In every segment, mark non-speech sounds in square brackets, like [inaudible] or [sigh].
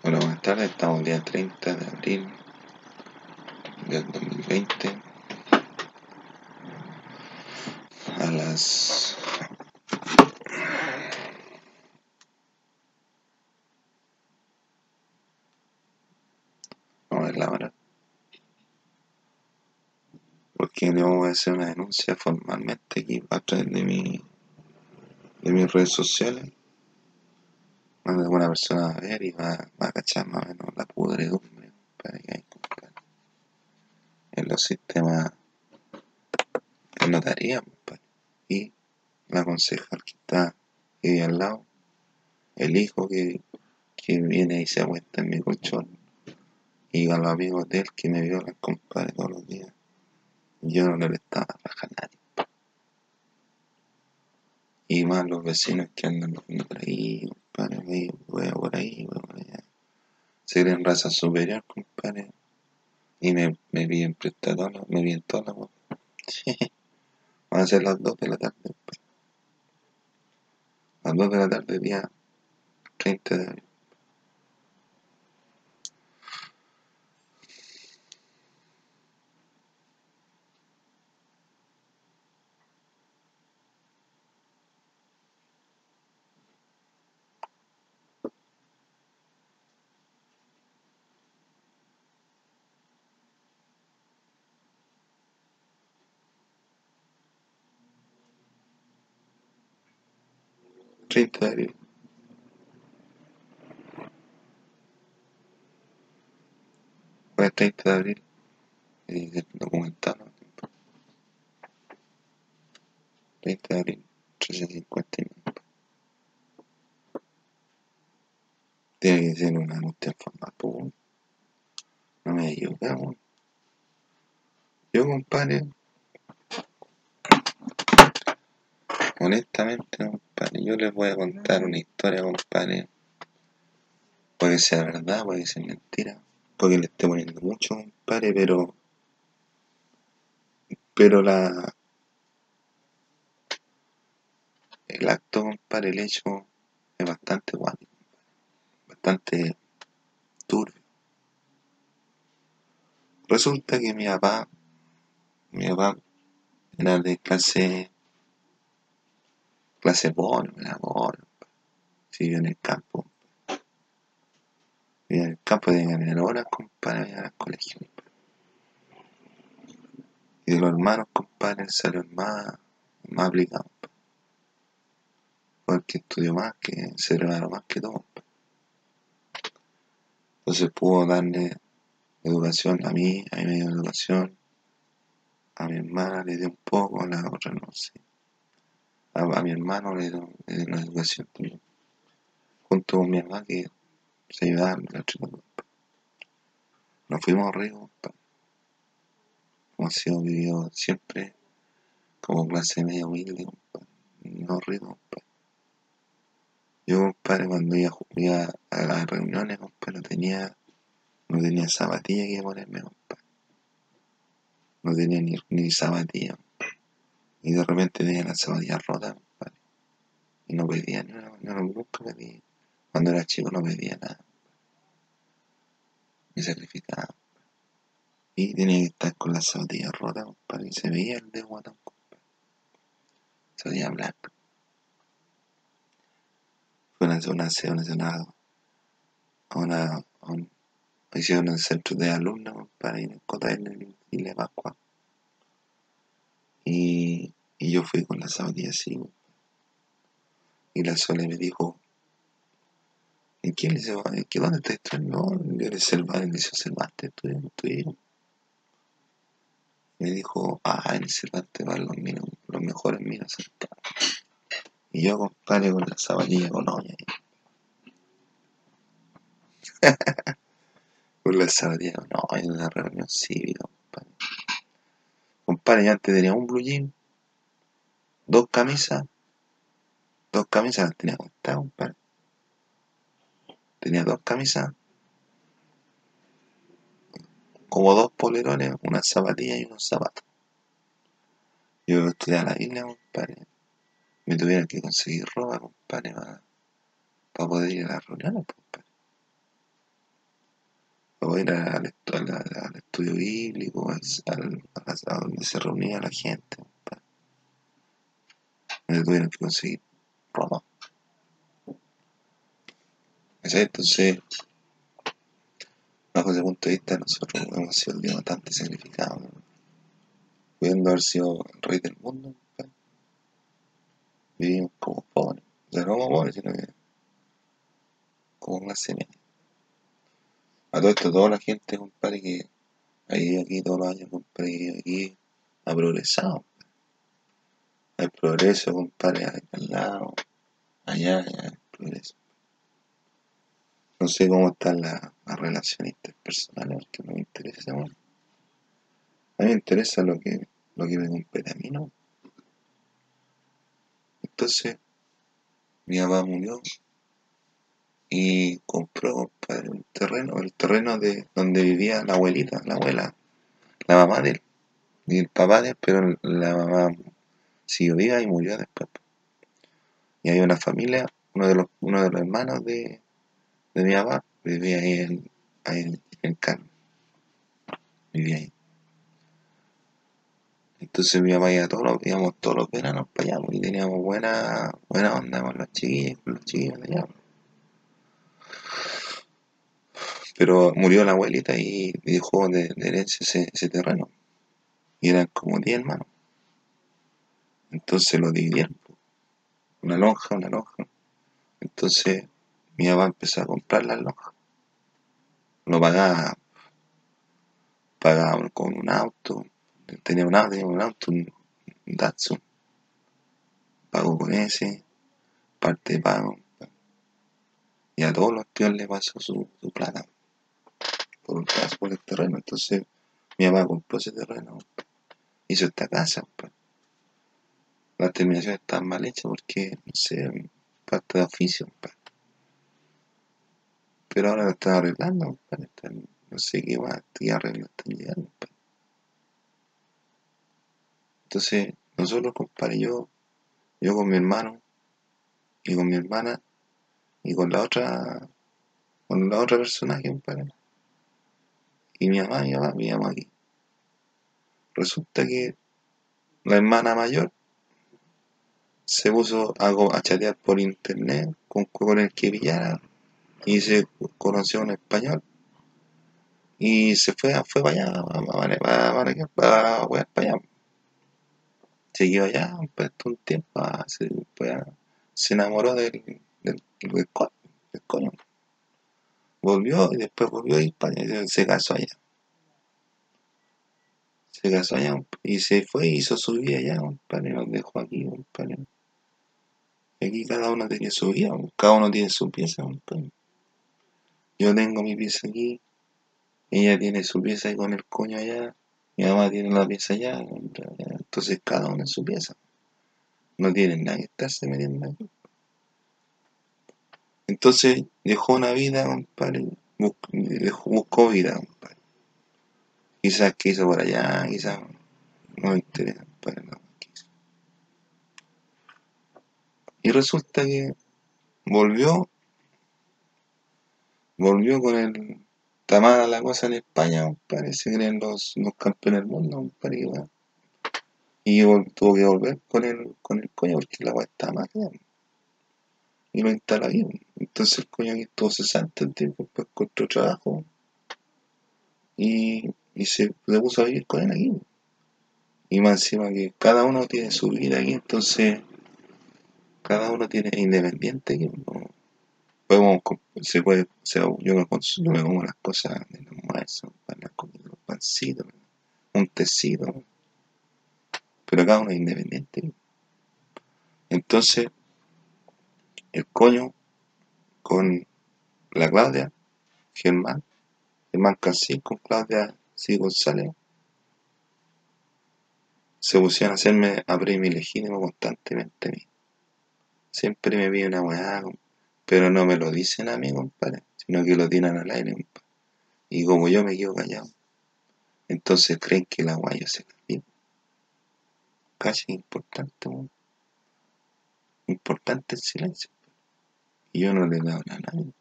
Hola, buenas tardes. Estamos el día 30 de abril del 2020 a las vamos a ver la hora. Porque le vamos a hacer una denuncia formalmente aquí a través de mi de mis redes sociales cuando alguna persona va a ver y va, va a cachar más o menos la pudredumbre para en los sistemas de notaría compadre. y la concejal que está ahí al lado el hijo que, que viene y se acuesta en mi colchón y a los amigos de él que me violan compadre todos los días yo no le estaba rajar a nadie y más los vecinos que andan por ahí, compadre, ahí, wea por ahí, wea por allá. Se creen raza superior, compadre. Y me, me piden prestado, me piden toda wea. Van a ser las 2 de la tarde, compadre. Las 2 de la tarde, día 30 de abril. Treinta de abril. Fue el 30 de abril y del documental. ¿no? 30 de abril, 1359. Tiene que ser una angustia formal, pues, weón. No me ayuda, weón. Yo, compadre, honestamente, compadre, yo les voy a contar una historia, compadre. Puede sea verdad, puede que sea mentira, puede que le esté poniendo mucho, compadre, pero. Pero la. El acto, compadre, el hecho es bastante guapo, bastante turbio. Resulta que mi papá, mi papá era de clase, clase pobre, era pobre, si vive en el campo. Vive en el campo de ganar horas, compadre, ir al colegio. Y de los hermanos, compadre, salió el más, más aplicado. compadre. Fue el que estudió más, que se preparó más que todo. Entonces pudo darle educación a mí, a mí me dio educación, a mi hermana le dio un poco, a la otra no sé. A, mi hermano le le dio una educación. Junto con mi hermana que se ayudaban dos. Nos fuimos ricos. Hemos sido vividos siempre como clase media humilde, compadre. No rico. Yo, compadre, cuando iba, iba a las reuniones, compadre, no tenía, no tenía zapatilla que ponerme, compadre. No tenía ni, ni zapatilla. Y de repente tenía las zapatillas rotas, compadre. Y no pedía una, no, nunca pedí. Cuando era chico no pedía nada. Me sacrificaba. Y tenía que estar con las zapatillas rotas, compadre. Y se veía el dedo guatón. Zapatillas blancas. Fue una, una, una, a una, a un, hicieron un centro de alumnos, compadre, en el Cotainer y la Pascua. Y, y yo fui con las zapatillas así. Y la Sole me dijo, ¿en quién le dice, ¿en qué dónde estás estudiando? No, yo el Cervantes, en el Cervantes estudié, estudié. Me dijo, ah, en el Cervantes van los los mejores minos sentados. Y yo, compadre, con la zapatilla con olla. [laughs] Con la zapatilla con olla en una reunión cívica, compadre. Compadre, yo antes tenía un blue jean, dos camisas, dos camisas las tenía contadas, compadre. Tenía dos camisas, como dos polerones, unas zapatillas y unos zapatos. Yo estudiaba la Biblia, compadre. Me tuvieron que conseguir ropa, compadre, para poder ir a las reuniones, compadre. ir al, estudio bíblico, al, a, donde se reunía la gente, donde tuvieron que conseguir ropa. Entonces, bajo ese punto de vista, nosotros hemos sido el día bastante sacrificado. Pudiendo haber sido el rey del mundo, vivimos como pobres. O sea, no como pobres, sino que como clase media. A todo esto, toda la gente, compadre, que hay aquí todos los años, compadre, aquí ha progresado. Hay progreso, compadre, al lado, allá, allá, progreso. No sé cómo están las relaciones interpersonales, no me interesa. A mí me interesa lo que, lo que me compete a mí, ¿no? Entonces, mi papá murió y compró, compadre, un terreno, el terreno de donde vivía la abuelita, la abuela, la mamá de él, y el papá de él, pero la mamá siguió viva y murió después. Y hay una familia, uno de los, uno de los hermanos de, de mi papá vivía ahí en, ahí en Carmen. Vivía ahí. Entonces mi papá iba todos los, todos los veranos para allá, y teníamos buena, buena onda con los chiquillos, con los chiquillos de allá. Pero murió la abuelita y dejó de, herencia ese, terreno. Y eran como 10 hermanos. Entonces lo dividieron. Una lonja, una lonja. Entonces mi papá empezó a comprar las lonjas. Lo pagaba, pagaba con un auto. Tenía un auto, tenía un auto, un Datsun. Pagó con ese, parte de pago. Y a todos los tíos le pasó su, su plata por un caso por el terreno. Entonces mi mamá compró ese terreno, hizo esta casa. Pues. La terminación está mal hecha porque, no sé, falta de oficio. Pero ahora la están arreglando, no sé qué más qué arreglo están llegando. Pues. Entonces, nosotros, compadre, yo, yo con mi hermano y con mi hermana y con la otra, con la otra personaje, compadre, y mi mamá, mi mamá, mi mamá aquí. Resulta que la hermana mayor se puso a, chatear por internet con, con el que pillara y se conoció en español y se fue, fue para allá, para, para, para, allá. Quedó allá, pues, un tiempo, ah, se, se enamoró del, del, del, coño volvió y después volvió a España y se casó allá. Se casó allá y se fue y hizo su vida allá, compadre, nos dejó aquí, compadre. Aquí cada uno tiene su vida, cada uno tiene su pieza. Yo tengo mi pieza aquí, ella tiene su pieza con el coño allá, mi mamá tiene la pieza allá, entonces cada uno en su pieza. No tienen nada que estarse metiendo aquí. Entonces dejó una vida, compadre, buscó vida, compadre. Quizás quiso por allá, quizás no me interesa, compadre, no Y resulta que volvió, volvió con el tamada la cosa en España, compadre, se creen los, los campeones del mundo, compadre, y tuvo que volver con el, con el coño porque la agua está más grande y lo instala ahí. Entonces el coño aquí estuvo cesante el tiempo, después encontró trabajo y, y se le puso a vivir con él aquí. Y más encima que cada uno tiene su vida aquí, entonces cada uno tiene independiente aquí. Podemos, se puede, o sea, yo me, yo me como las cosas de los almuerzo, para comida, un pancito, un tecito, pero cada uno es independiente. Entonces, el coño con la Claudia, Germán, Germán Casí con Claudia C. González, se pusieron a hacerme a premio legítimo constantemente a mí. Siempre me piden una weá, pero no me lo dicen a mí, compadre, sino que lo tiran al aire. Y como yo me quedo callado, entonces creen que la weá se cambió. Casi importante, Importante el silencio. Y yo no le he dado a nadie.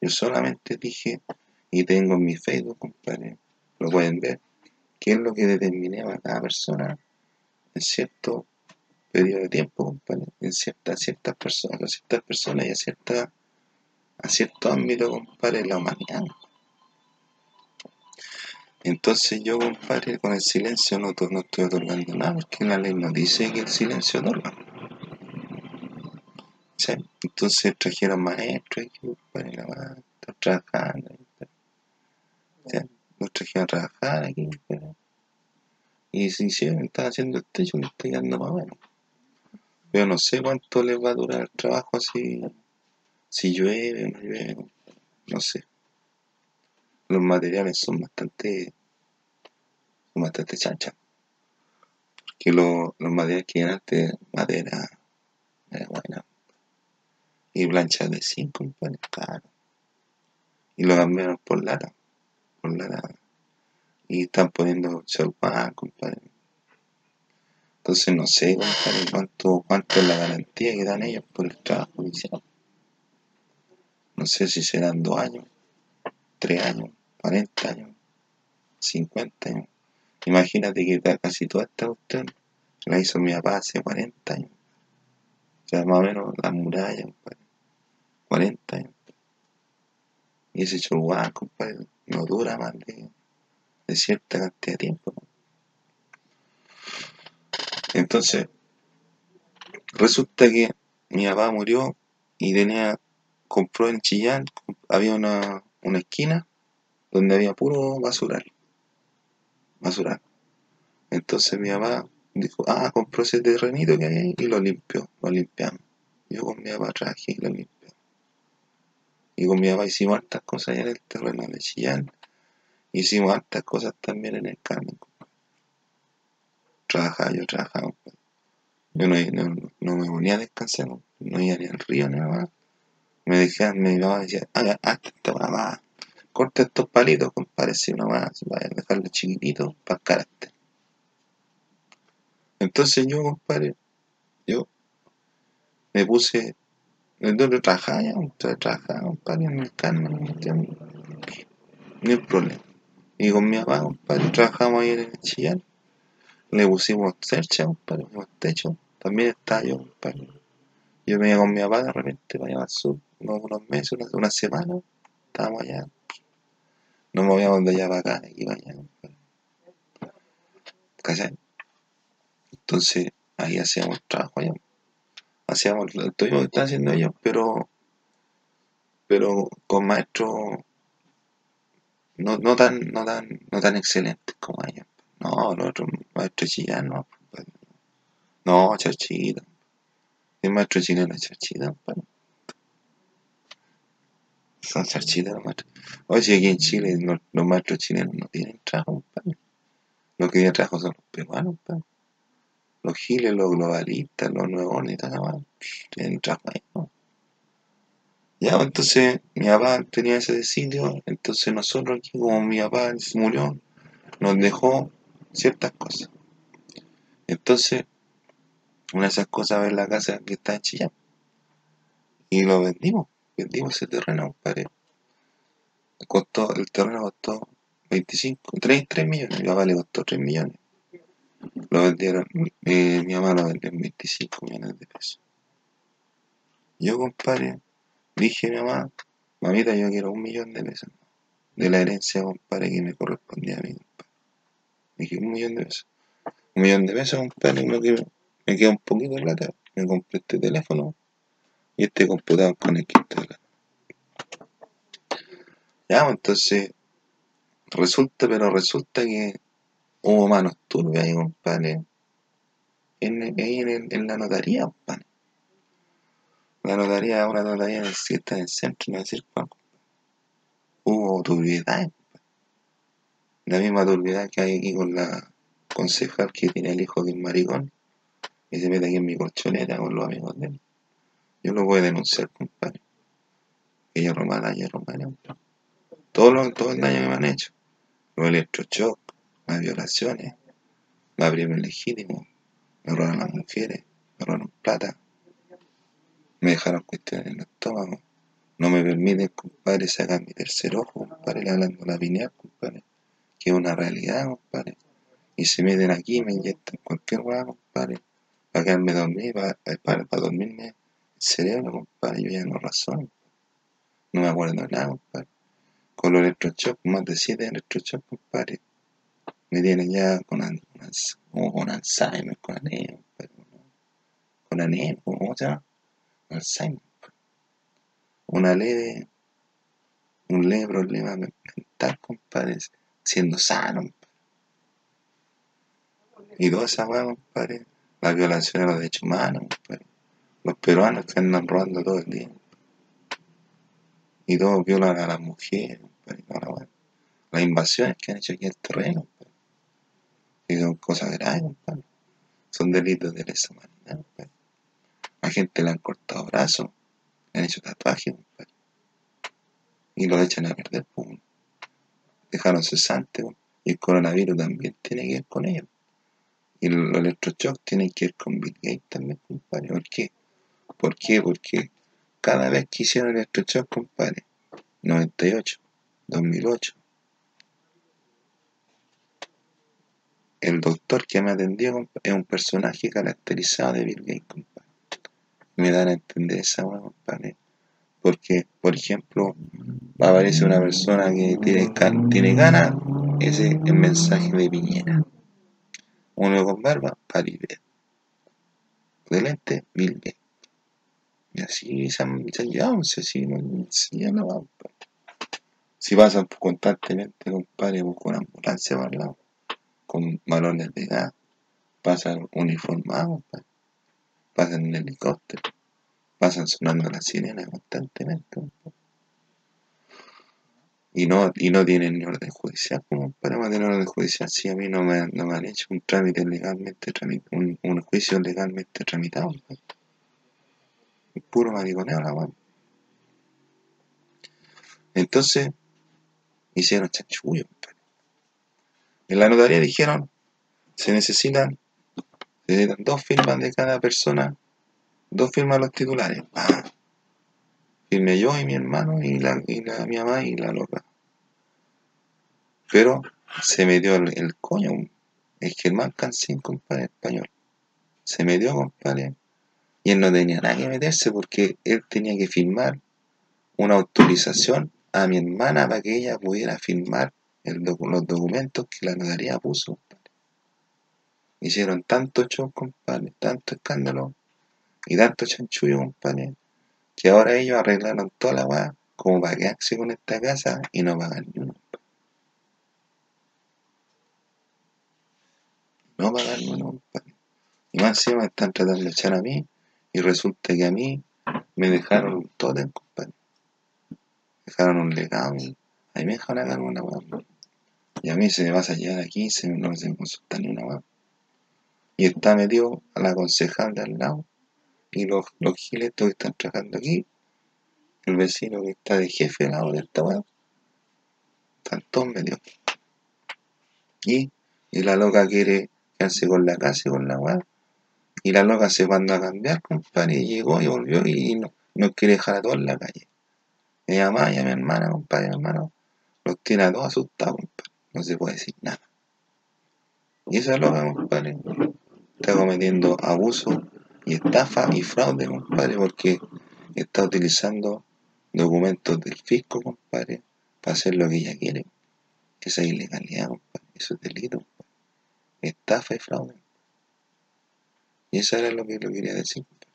Yo solamente dije Y tengo en mi Facebook, compadre, lo pueden ver, qué es lo que determinaba cada persona en cierto periodo de tiempo, compadre, en ciertas, ciertas personas, a ciertas personas y a cierta, a cierto ámbito, compadre, la humanidad. Entonces yo, compadre, con el silencio no, estoy otorgando nada, porque la ley no dice que el silencio otorga. Entonces trajeron maestros aquí, compadre, la madre, trabajando. Los trajeron a trabajar aquí. Y si hicieron, están haciendo el techo, le estoy dando más o Pero no sé cuánto les va a durar el trabajo así, si llueve o no llueve, no sé. Los materiales son bastante son bastante chanchas porque lo, los materiales que de madera era buena y planchas de zinc compadre claro y lo cambiaron por lata por lata. Y están poniendo chalpán compadre entonces no sé compadre cuánto cuánto es la garantía que dan ellos por el trabajo que hicieron no sé si serán dos años tres años 40 años, 50 años. Imagínate que casi toda esta cuestión la hizo mi papá hace 40 años. O sea, más o menos las murallas, compadre. 40 años. Y ese chorguán, compadre, no dura más de, cierta cantidad de tiempo. Entonces, resulta que mi papá murió y tenía, compró en Chillán, había una, una esquina donde había puro basural. Basural. Entonces mi mamá dijo, ah, compró ese terrenito que hay y lo limpió, lo limpiamos. Yo con mi papá traje y lo limpió. Y con mi papá hicimos hartas cosas en el terreno de Chillán. Hicimos hartas cosas también en el Carmen. Trabajaba, yo trabajaba. Yo no, no, me ponía a descansar, no, iba ni al río ni nada. Me dejaban, mi mamá decía, haga, esta mamá corta estos palitos, compadre, si uno más, vaya a dejarlo chiquitito para carácter. Entonces yo, compadre, yo me puse, donde trabajaba ya, trabajaba, compadre, en el carne, ni el problema. Y con mi papá, compadre, trabajamos ahí en el chillán, le pusimos cercha, compadre, pusimos techo, también estaba yo, compadre. Yo me iba con mi papá de repente para allá al sur, unos, meses, una, una semana, estábamos allá no movíamos de allá para acá, aquí para allá. ¿Cachai? Entonces, ahí hacíamos trabajo allá. Hacíamos lo que están haciendo ellos, pero pero con maestros no, no tan no tan no tan excelentes como ellos. No, los otros maestros chilenos. Pues, no, charchita. El maestro chileno es charchita. Pues. Son charchitas los maestros. Oye, si aquí en Chile los, maestros chilenos no tienen trabajo, padre. Los que tienen trabajo son los peruanos. Los giles, los globalistas, los nuevos y tienen trabajo ahí. Ya, pues, entonces mi papá tenía ese sitio, entonces nosotros aquí, como mi papá murió, nos dejó ciertas cosas. Entonces, una de esas cosas es la casa que está en Chillán. Y lo vendimos vendimos ese terreno, compadre. Costó, el terreno costó 25, 3, millones. Mi papá le costó 3 millones. Lo vendieron, eh, mi mamá lo vendió en 25 millones de pesos. Yo, compadre, dije a mi mamá, mamita, yo quiero un millón de pesos. De la herencia, compadre, que me correspondía a mí, un millón de pesos. Un millón de pesos, compadre, lo que me queda un poquito de plata. Me compré este teléfono, y este computador con el acá. Ya, pues, entonces, resulta, pero resulta que hubo manos turbias ahí, compadre, en, en, en, la notaría, compadre. La notaría, una notaría el, está en el centro, no decir. Hubo turbiedad, la misma turbiedad que hay aquí con la concejal que tiene el hijo de un maricón y se mete aquí en mi colchoneta con los amigos de él. Yo lo voy a denunciar, compadre. Ella romana, ella romana. Todo, todo el daño que me han hecho. Los electrochoc, las violaciones, la primer legítimo, me robaron las mujeres, me robaron plata, me dejaron cuestiones en el estómago, no me permiten, compadre, sacar mi tercer ojo, compadre, la pineal, compadre, que es una realidad, compadre. Y se meten aquí me inyectan cualquier hueá, compadre, para quedarme dormir, para, para, para dormirme el cerebro, compadre, yo ya no razón. No me acuerdo nada, compadre. Con los electroshocks, más de 7 electroshocks, compadre. Me tienen ya con, como con Alzheimer, con anemia, compadre. Con anemia, ¿cómo se llama? Alzheimer. Una leve, un leve problema mental, compadre, siendo sano. Y toda esa weá, compadre, la violación a los derechos humanos. Los peruanos que andan robando todo el día. Y todos violan a las mujeres, compadre, la weá. Las invasiones que han hecho aquí en el terreno. Y son cosas graves. Son delitos de lesa humanidad, compadre. A gente le han cortado brazos, le han hecho tatuajes. Y lo echan a perder, pues. Dejaron cesante. Y el coronavirus también tiene que ver con ello. Y los electroshocks tienen que ver con Bill Gates también, compadre. ¿Por qué? ¿Por qué? Porque cada vez que hicieron el electroshock, compadre, 98, 2008, el doctor que me atendió es un personaje caracterizado de Bill Gates, compadre. Me dan a entender esa compadre. Porque, por ejemplo, aparece una persona que tiene, tiene ganas, ese es el mensaje de Piñera. Uno con barba, Paribet. De lente, Bill Gates. Y así se han, se han llevado, siguen se ya no. Si pasan constantemente, compadre, con ambulancia para el lado, con balones de gas, pasan uniformados, compadre. pasan en helicóptero, pasan sonando las sirenas constantemente, compadre. Y no, y no tienen orden judicial, como para tener orden judicial, si a mí no me, no me han hecho un trámite legalmente un, un juicio legalmente tramitado, puro mariconeo la. Entonces, hicieron chanchullo. En la notaría dijeron, se necesitan, se necesitan dos firmas de cada persona, dos firmas de los titulares. Ah, firmé yo y mi hermano y la, mi mamá y la loca. Pero se metió el, el coño, el Germán Cancín, compadre, español. Se metió, compadre, y él no tenía nada que meterse porque él tenía que firmar una autorización a mi hermana para que ella pudiera firmar los documentos que la notaría puso. compadre. Hicieron tanto show, compadre, tanto escándalo y tanto chanchullo, compadre, que ahora ellos arreglaron toda la weá como para quedarse con esta casa y no pagar ni uno. No pagar ni uno. Y más encima están tratando de echar a mí y resulta que a mí me dejaron un tótem, compadre. Dejaron un legado. Ahí me dejaron una weá. Y a mí se me va a llegar aquí, se no se me consulta ni una weá. Y está metido a la concejal de al lado. Y los, los que están trabajando aquí, el vecino que está de jefe al lado de esta weá, están todos metidos. Y, y la loca quiere quedarse con la casa y con la weá. Y la loca se mandó a cambiar, compadre, y llegó y volvió y no, no quiere dejar a todos en la calle. Mi mamá y a mi hermana, compadre, mi hermano, los tiene a todos asustados, compadre. No se puede decir nada. Y esa loca, compadre, está cometiendo abuso y estafa y fraude, compadre, porque está utilizando documentos del fisco, compadre, para hacer lo que ella quiere. Esa es ilegalidad, compadre. Eso es delito, compadre. Estafa y fraude. Y eso era lo que lo quería decir, compadre.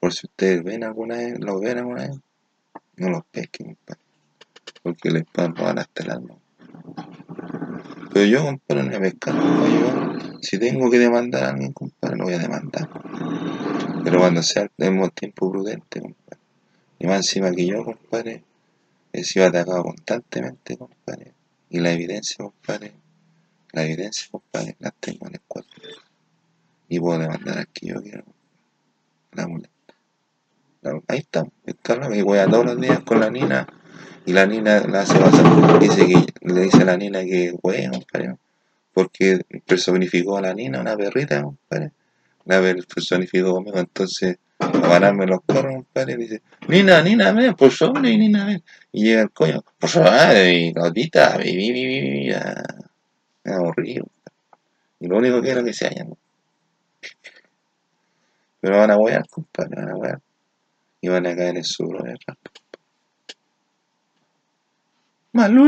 Por si ustedes ven alguna vez, lo ven alguna vez, no los pesquen, compadre. Porque les pueden robar hasta el alma. Pero yo, compadre, no voy a. Yo, si tengo que demandar a alguien, compadre, lo voy a demandar. Pero cuando sea tenemos tiempo prudente, compadre. Y más encima que yo, compadre, he sido atacado constantemente, compadre. Y la evidencia, compadre, la evidencia, compadre, la tengo en el cuerpo. Y puedo demandar al que yo quiero. La muleta. Ahí está, está la que voy a todos los días con la nina. Y la nina la hace pasar, dice que, le dice a la nina que hueá, compadre. Porque personificó a la nina, una perrita, compadre. La personificó conmigo, entonces a pararme los coros, compadre, dice, Nina, Nina, ven, por favor, Nina, ven. Y llega el coño, por favor, y notita, vi, vi, vi, vi, vi, ya. Me aburrido. Y lo único que es que se hayan. Pero van a huear, compadre, van a huear. Y van a caer en su error. maklum